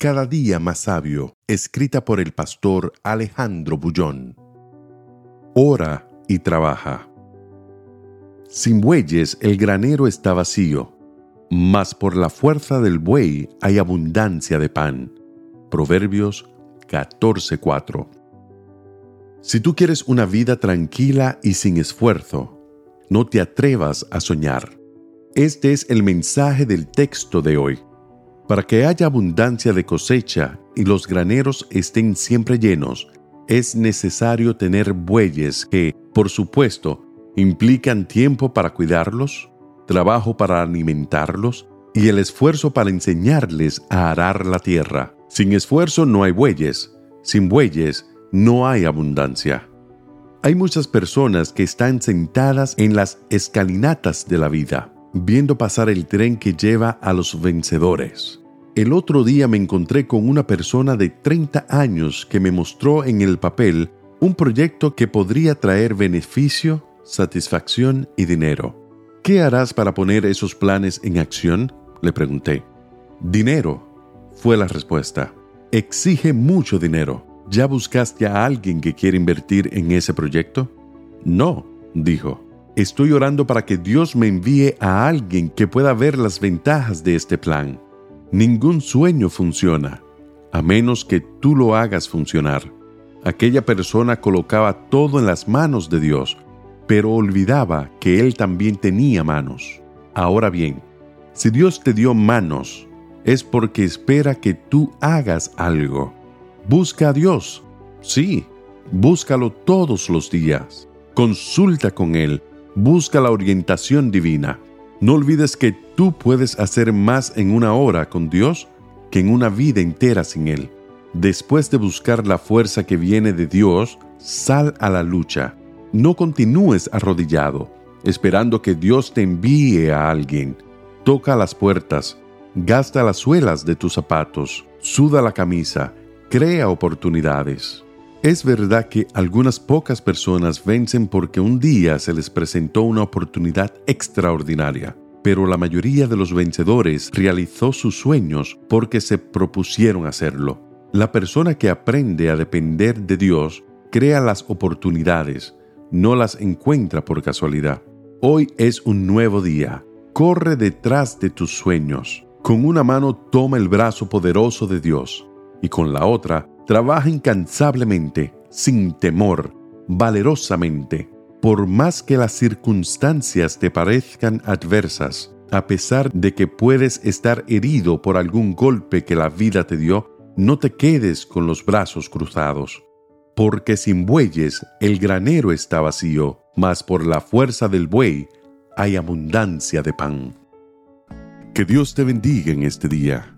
Cada día más sabio, escrita por el pastor Alejandro Bullón. Ora y trabaja. Sin bueyes el granero está vacío, mas por la fuerza del buey hay abundancia de pan. Proverbios 14:4. Si tú quieres una vida tranquila y sin esfuerzo, no te atrevas a soñar. Este es el mensaje del texto de hoy. Para que haya abundancia de cosecha y los graneros estén siempre llenos, es necesario tener bueyes que, por supuesto, implican tiempo para cuidarlos, trabajo para alimentarlos y el esfuerzo para enseñarles a arar la tierra. Sin esfuerzo no hay bueyes, sin bueyes no hay abundancia. Hay muchas personas que están sentadas en las escalinatas de la vida, viendo pasar el tren que lleva a los vencedores. El otro día me encontré con una persona de 30 años que me mostró en el papel un proyecto que podría traer beneficio, satisfacción y dinero. ¿Qué harás para poner esos planes en acción? Le pregunté. Dinero, fue la respuesta. Exige mucho dinero. ¿Ya buscaste a alguien que quiera invertir en ese proyecto? No, dijo. Estoy orando para que Dios me envíe a alguien que pueda ver las ventajas de este plan. Ningún sueño funciona, a menos que tú lo hagas funcionar. Aquella persona colocaba todo en las manos de Dios, pero olvidaba que Él también tenía manos. Ahora bien, si Dios te dio manos, es porque espera que tú hagas algo. Busca a Dios. Sí, búscalo todos los días. Consulta con Él busca la orientación divina. No olvides que tú puedes hacer más en una hora con Dios que en una vida entera sin Él. Después de buscar la fuerza que viene de Dios, sal a la lucha. No continúes arrodillado, esperando que Dios te envíe a alguien. Toca las puertas, gasta las suelas de tus zapatos, suda la camisa, crea oportunidades. Es verdad que algunas pocas personas vencen porque un día se les presentó una oportunidad extraordinaria, pero la mayoría de los vencedores realizó sus sueños porque se propusieron hacerlo. La persona que aprende a depender de Dios crea las oportunidades, no las encuentra por casualidad. Hoy es un nuevo día. Corre detrás de tus sueños. Con una mano toma el brazo poderoso de Dios y con la otra Trabaja incansablemente, sin temor, valerosamente, por más que las circunstancias te parezcan adversas, a pesar de que puedes estar herido por algún golpe que la vida te dio, no te quedes con los brazos cruzados. Porque sin bueyes el granero está vacío, mas por la fuerza del buey hay abundancia de pan. Que Dios te bendiga en este día.